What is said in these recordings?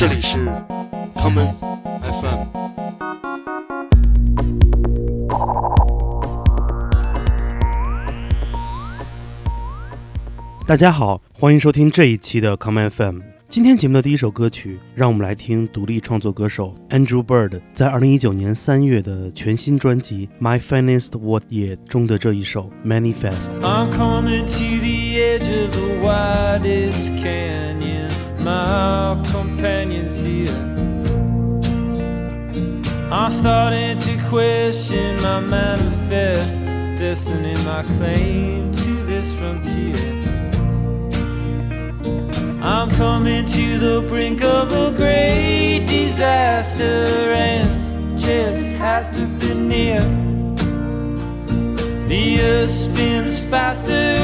这里是 common FM。大家好，欢迎收听这一期的 Common FM。今天节目的第一首歌曲，让我们来听独立创作歌手 Andrew Bird 在二零一九年三月的全新专辑《My Finest What Yet》中的这一首《Manifest》。My companions dear. I'm starting to question my manifest destiny, my claim to this frontier. I'm coming to the brink of a great disaster, and just has to be near. The earth spins faster,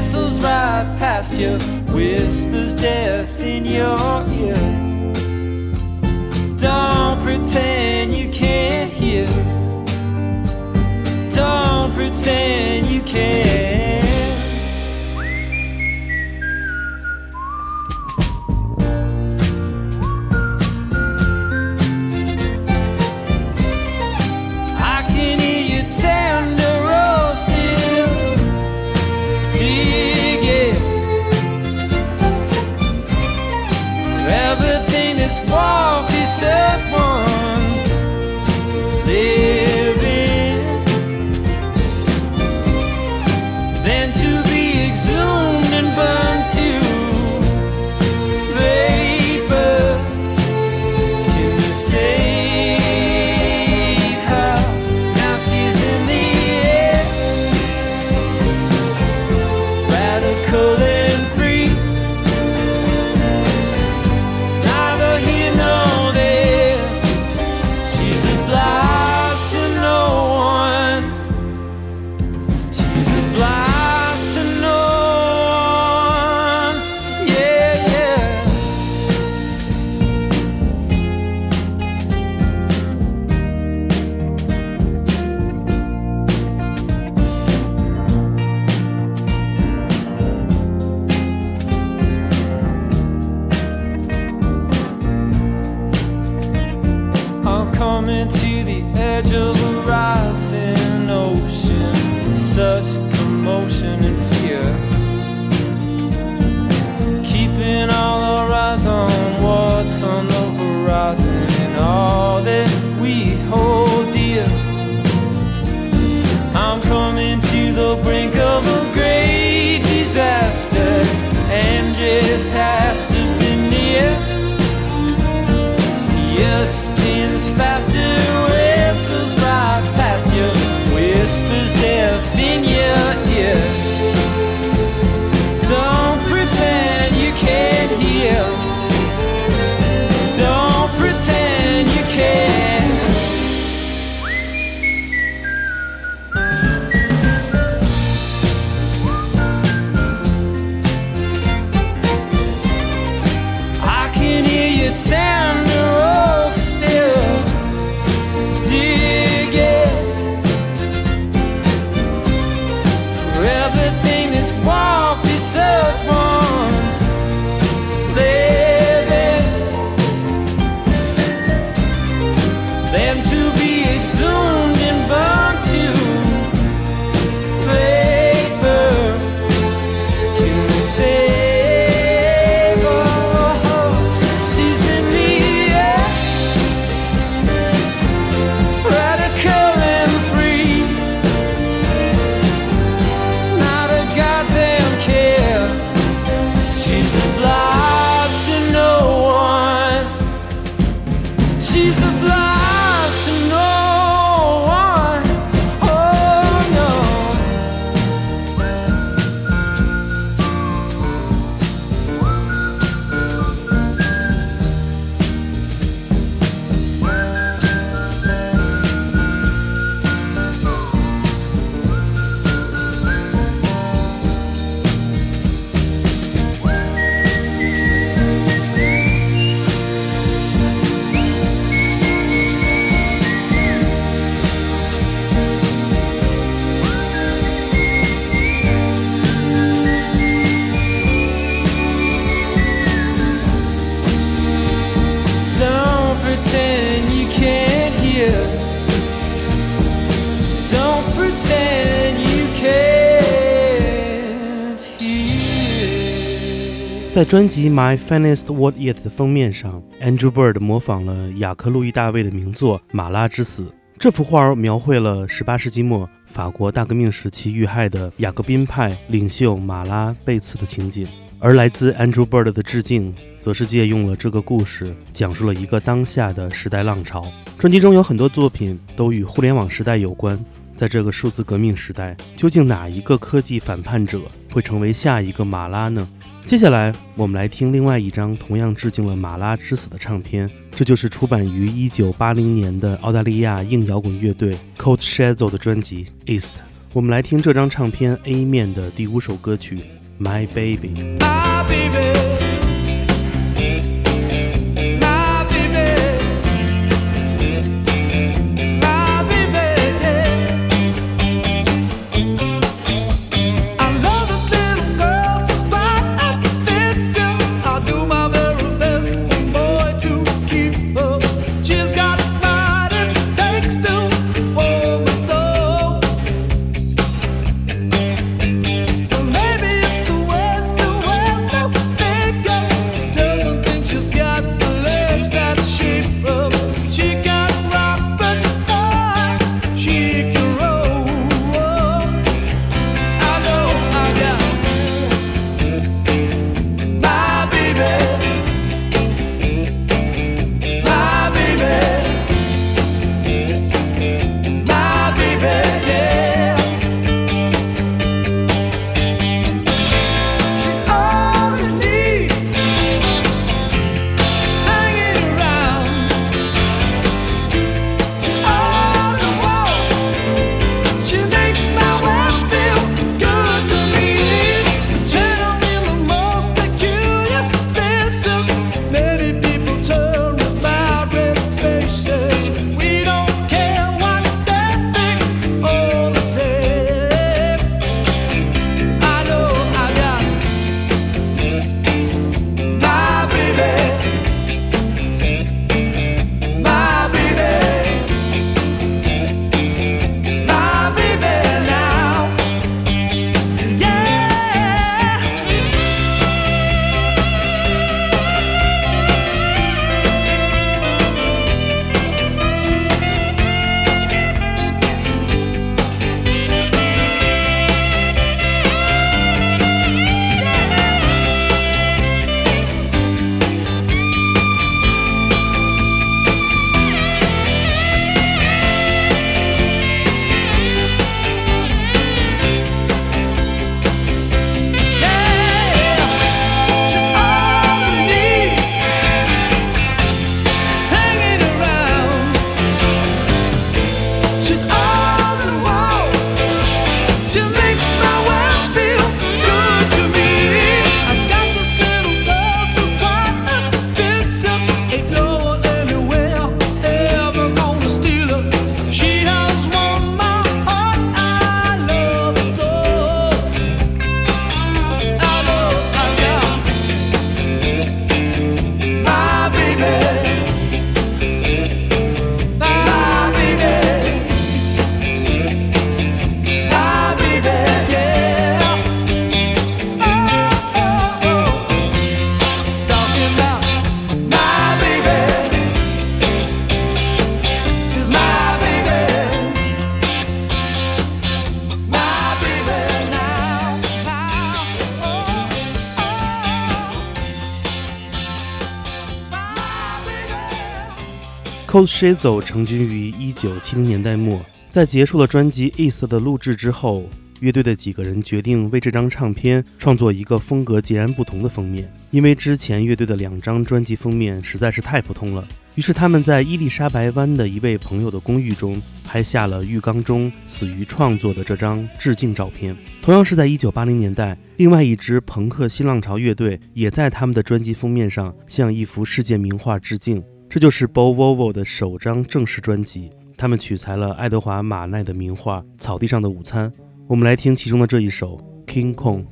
whistles right past you, whispers death in your ear. Don't pretend you can't hear. Don't pretend you can't. say everything 在专辑《My Finest What Yet》的封面上，Andrew Bird 模仿了雅克·路易·大卫的名作《马拉之死》。这幅画描绘了18世纪末法国大革命时期遇害的雅各宾派领袖马拉被刺的情景。而来自 Andrew Bird 的致敬，则是借用了这个故事，讲述了一个当下的时代浪潮。专辑中有很多作品都与互联网时代有关。在这个数字革命时代，究竟哪一个科技反叛者会成为下一个马拉呢？接下来，我们来听另外一张同样致敬了马拉之死的唱片，这就是出版于一九八零年的澳大利亚硬摇滚乐队 Cold Shadow 的专辑《East》。我们来听这张唱片 A 面的第五首歌曲《My Baby》。Cold Shadow 成军于1970年代末，在结束了专辑《East》的录制之后，乐队的几个人决定为这张唱片创作一个风格截然不同的封面，因为之前乐队的两张专辑封面实在是太普通了。于是他们在伊丽莎白湾的一位朋友的公寓中拍下了浴缸中死于创作的这张致敬照片。同样是在1980年代，另外一支朋克新浪潮乐队也在他们的专辑封面上向一幅世界名画致敬。这就是 Bo Vovo 的首张正式专辑，他们取材了爱德华·马奈的名画《草地上的午餐》。我们来听其中的这一首《King Kong》。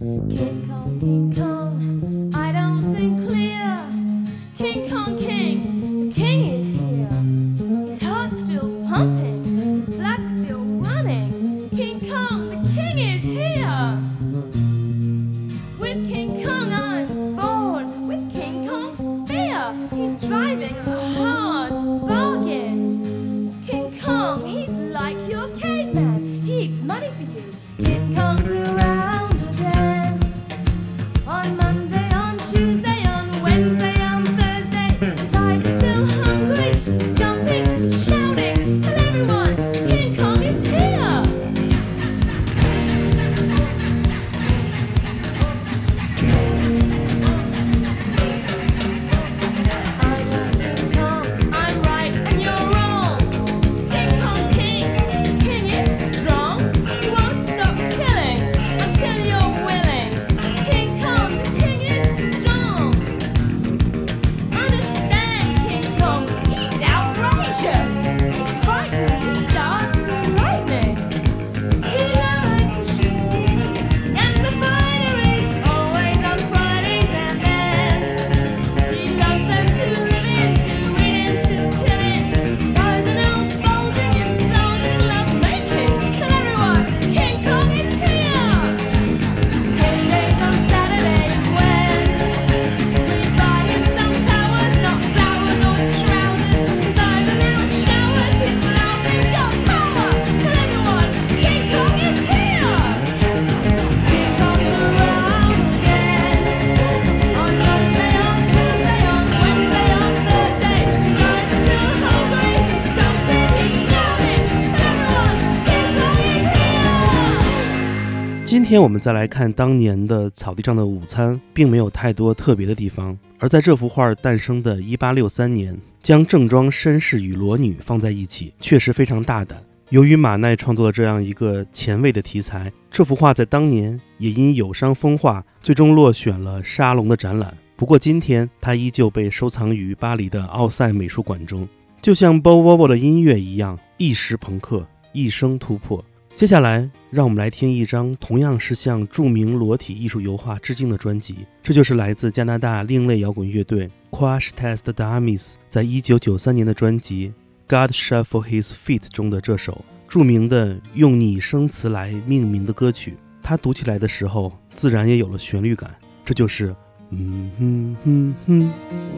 今天我们再来看当年的草地上的午餐，并没有太多特别的地方。而在这幅画诞生的1863年，将正装绅士与裸女放在一起，确实非常大胆。由于马奈创作了这样一个前卫的题材，这幅画在当年也因有伤风化，最终落选了沙龙的展览。不过今天它依旧被收藏于巴黎的奥赛美术馆中，就像 Bo Vovo 的音乐一样，一时朋克，一生突破。接下来，让我们来听一张同样是向著名裸体艺术油画致敬的专辑，这就是来自加拿大另类摇滚乐队 Crash Test Dummies 在一九九三年的专辑《God Shuffle His Feet》中的这首著名的用拟声词来命名的歌曲。它读起来的时候，自然也有了旋律感，这就是嗯哼哼哼。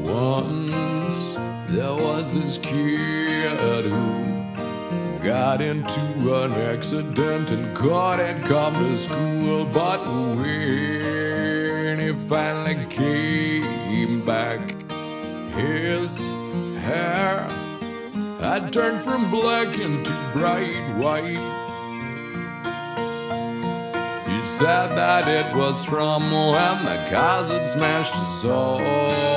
Once there was this kid who got into an accident and couldn't come to school. But when he finally came back, his hair had turned from black into bright white. He said that it was from when the had smashed so hard.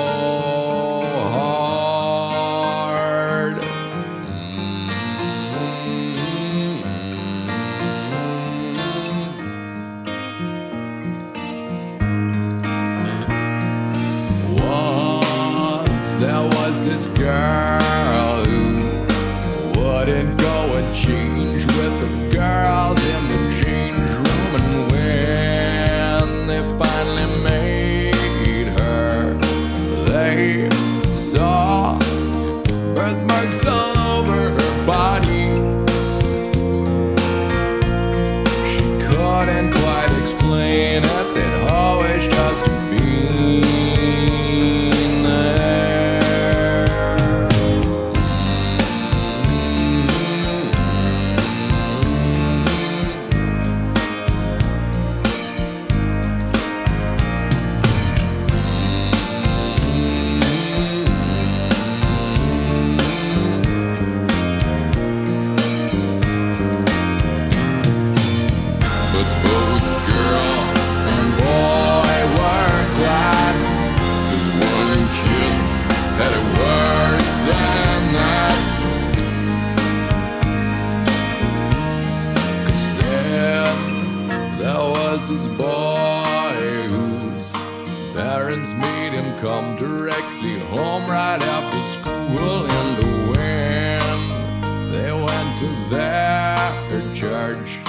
They went to their church,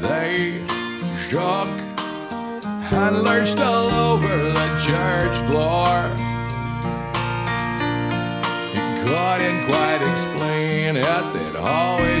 they shook and lurched all over the church floor. He couldn't quite explain it, they'd always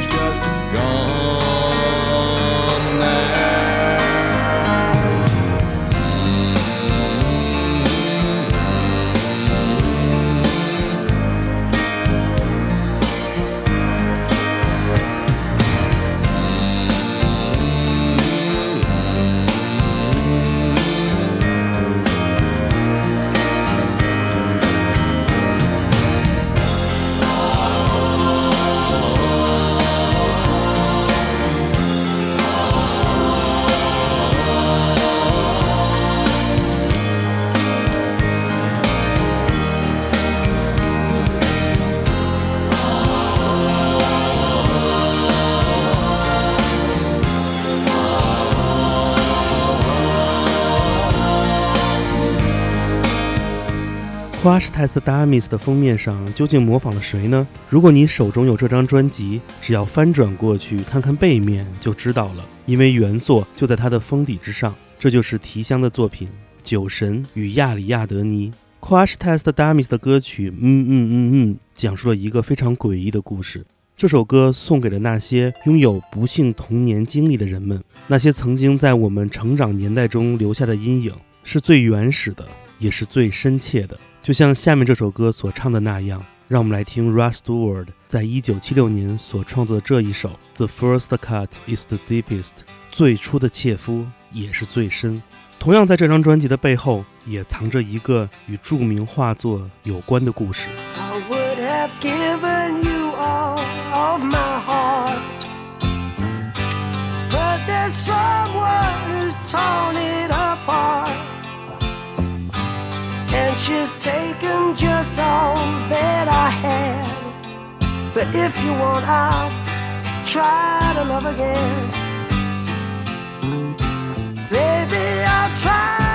Crush Test Dummies 的封面上究竟模仿了谁呢？如果你手中有这张专辑，只要翻转过去看看背面就知道了，因为原作就在它的封底之上。这就是提香的作品《酒神与亚里亚德尼》。Crush Test Dummies 的歌曲，嗯嗯嗯嗯，讲述了一个非常诡异的故事。这首歌送给了那些拥有不幸童年经历的人们，那些曾经在我们成长年代中留下的阴影，是最原始的，也是最深切的。就像下面这首歌所唱的那样，让我们来听 Russ Stewart 在一九七六年所创作的这一首《The First Cut Is the Deepest》，最初的切肤也是最深。同样，在这张专辑的背后，也藏着一个与著名画作有关的故事。I would have given just all that I had. But if you want, I'll try to love again. Baby, I'll try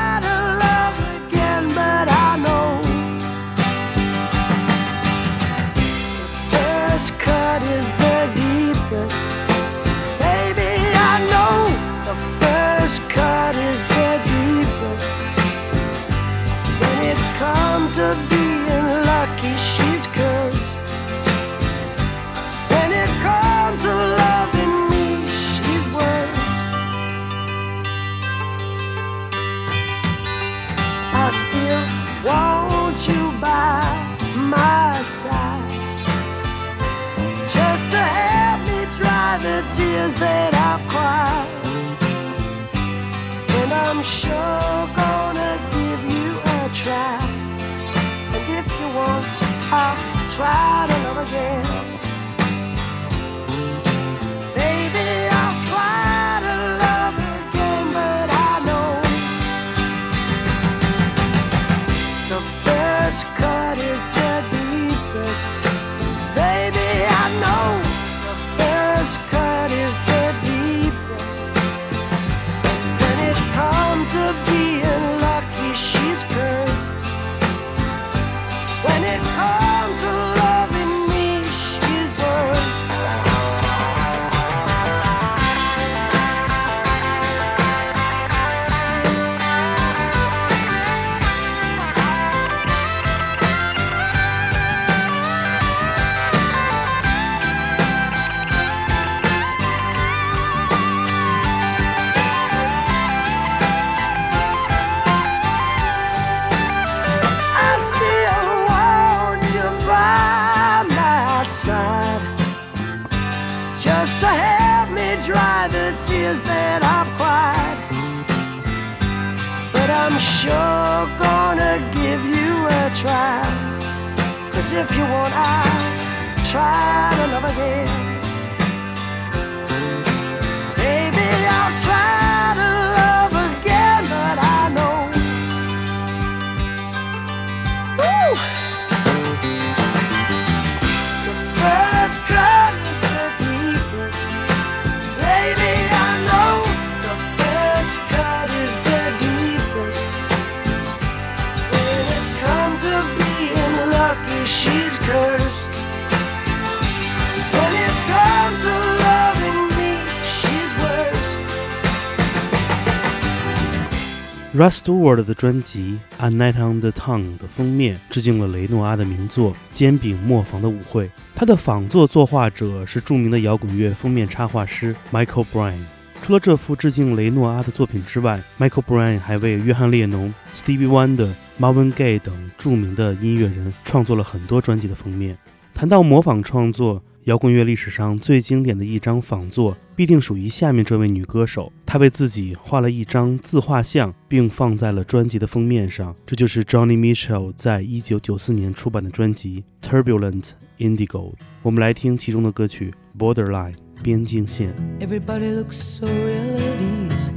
Rust w a r d 的专辑《A Night on the Town》的封面致敬了雷诺阿的名作《煎饼磨坊的舞会》。他的仿作作画者是著名的摇滚乐封面插画师 Michael Bryan。除了这幅致敬雷诺阿的作品之外，Michael Bryan 还为约翰列侬、Stevie Wonder、Marvin Gaye 等著名的音乐人创作了很多专辑的封面。谈到模仿创作，摇滚乐历史上最经典的一张仿作，必定属于下面这位女歌手。她为自己画了一张自画像，并放在了专辑的封面上。这就是 Johnny Mitchell 在一九九四年出版的专辑《Turbulent Indigo》。我们来听其中的歌曲《Borderline》边境线。Everybody looks so ill at ease.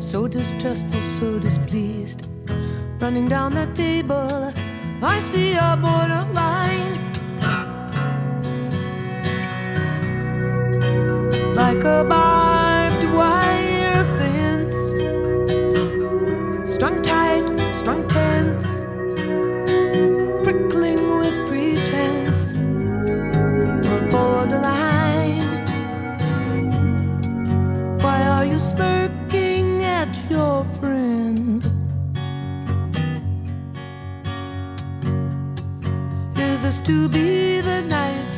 So distrustful, so displeased. Running down the table, I see a borderline. like a barbed wire fence, strung tight, strung tense, prickling with pretense. We're borderline. Why are you smirking at your friend? Is this to be the night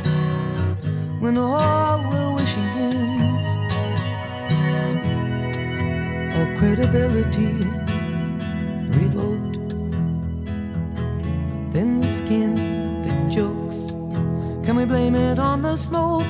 when all credibility revoked? Thin skin, thick jokes. Can we blame it on the smoke?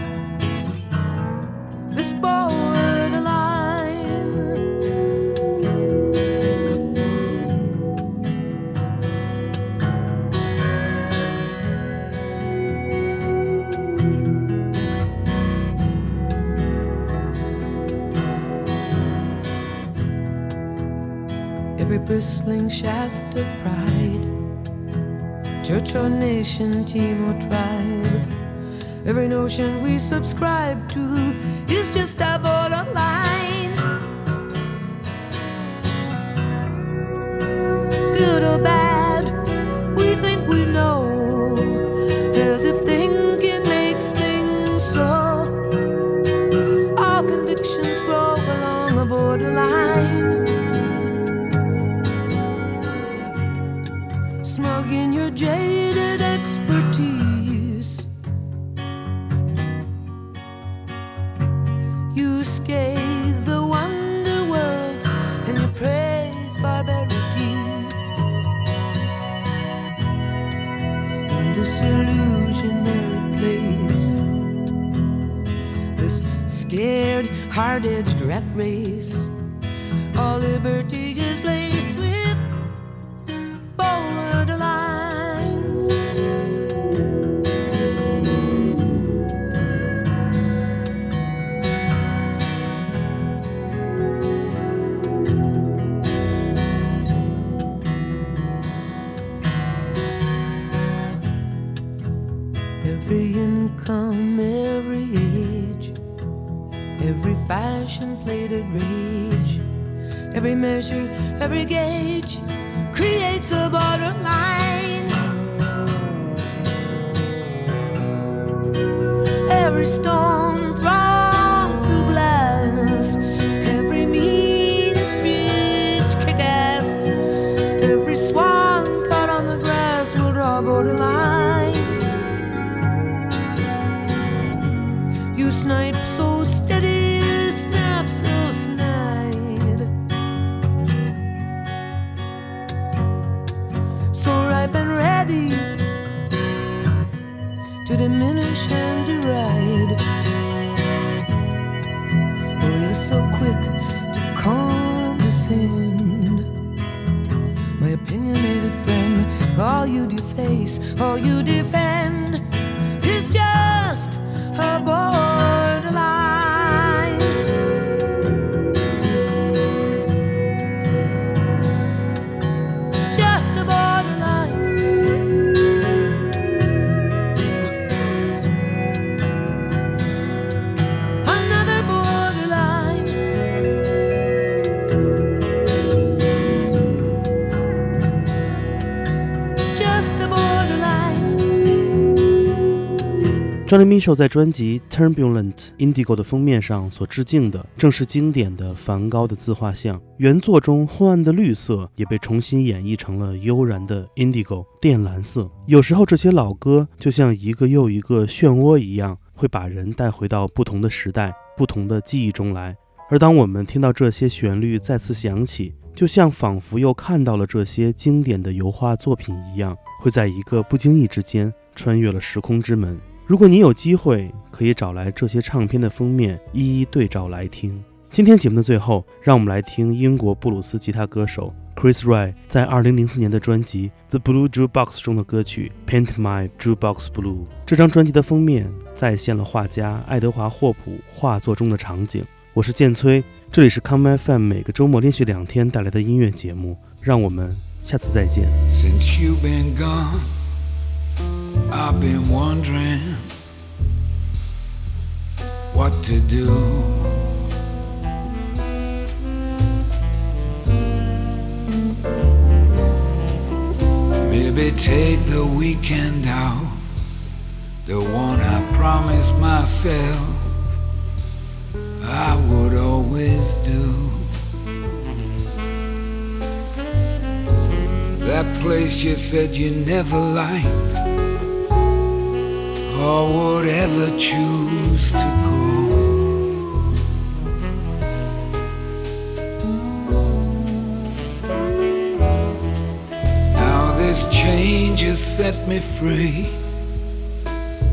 Bristling shaft of pride, church or nation, team or tribe. Every notion we subscribe to is just a borderline. Good or bad, measure, every gauge creates a borderline. Every stone to diminish and deride. Oh, you're so quick to condescend. My opinionated friend, all you deface, all you defend is just a borderline. Johnny Mitchell 在专辑《Turbulent Indigo》的封面上所致敬的，正是经典的梵高的自画像。原作中昏暗的绿色也被重新演绎成了悠然的 indigo 靛蓝色。有时候，这些老歌就像一个又一个漩涡一样，会把人带回到不同的时代、不同的记忆中来。而当我们听到这些旋律再次响起，就像仿佛又看到了这些经典的油画作品一样，会在一个不经意之间穿越了时空之门。如果你有机会，可以找来这些唱片的封面，一一对照来听。今天节目的最后，让我们来听英国布鲁斯吉他歌手 Chris Ry 在2004年的专辑《The Blue Jukebox》中的歌曲《Paint My Jukebox Blue》。这张专辑的封面再现了画家爱德华霍普画作中的场景。我是建崔，这里是 Come FM 每个周末连续两天带来的音乐节目，让我们下次再见。Since you been gone, I've been wondering what to do. Maybe take the weekend out, the one I promised myself I would always do. That place you said you never liked or would ever choose to go. Now this change has set me free,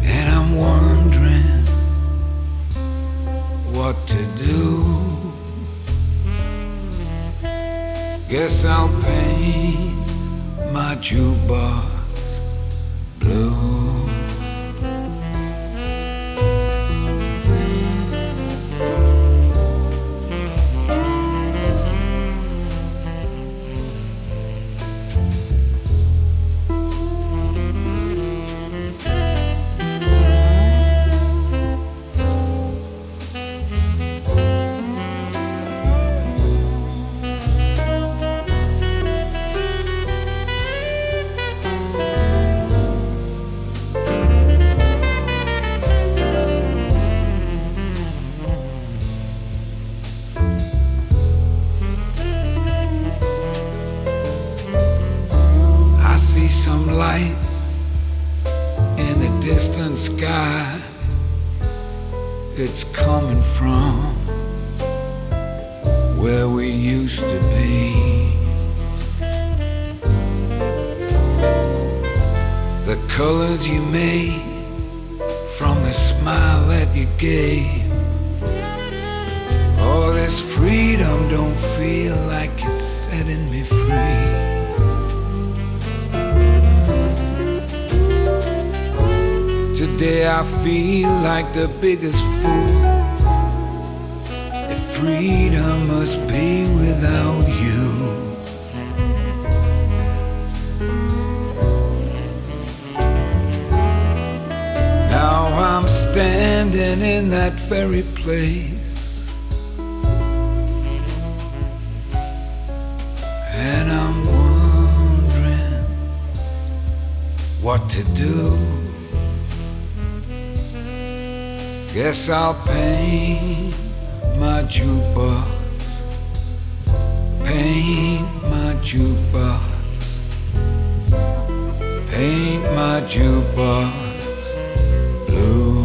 and I'm wondering what to do. Guess I'll paint my jukebox The colors you made from the smile that you gave. All this freedom don't feel like it's setting me free. Today I feel like the biggest fool. If freedom must be without you. Standing in that very place. And I'm wondering what to do. Guess I'll paint my jukebox. Paint my jukebox. Paint my jukebox blue.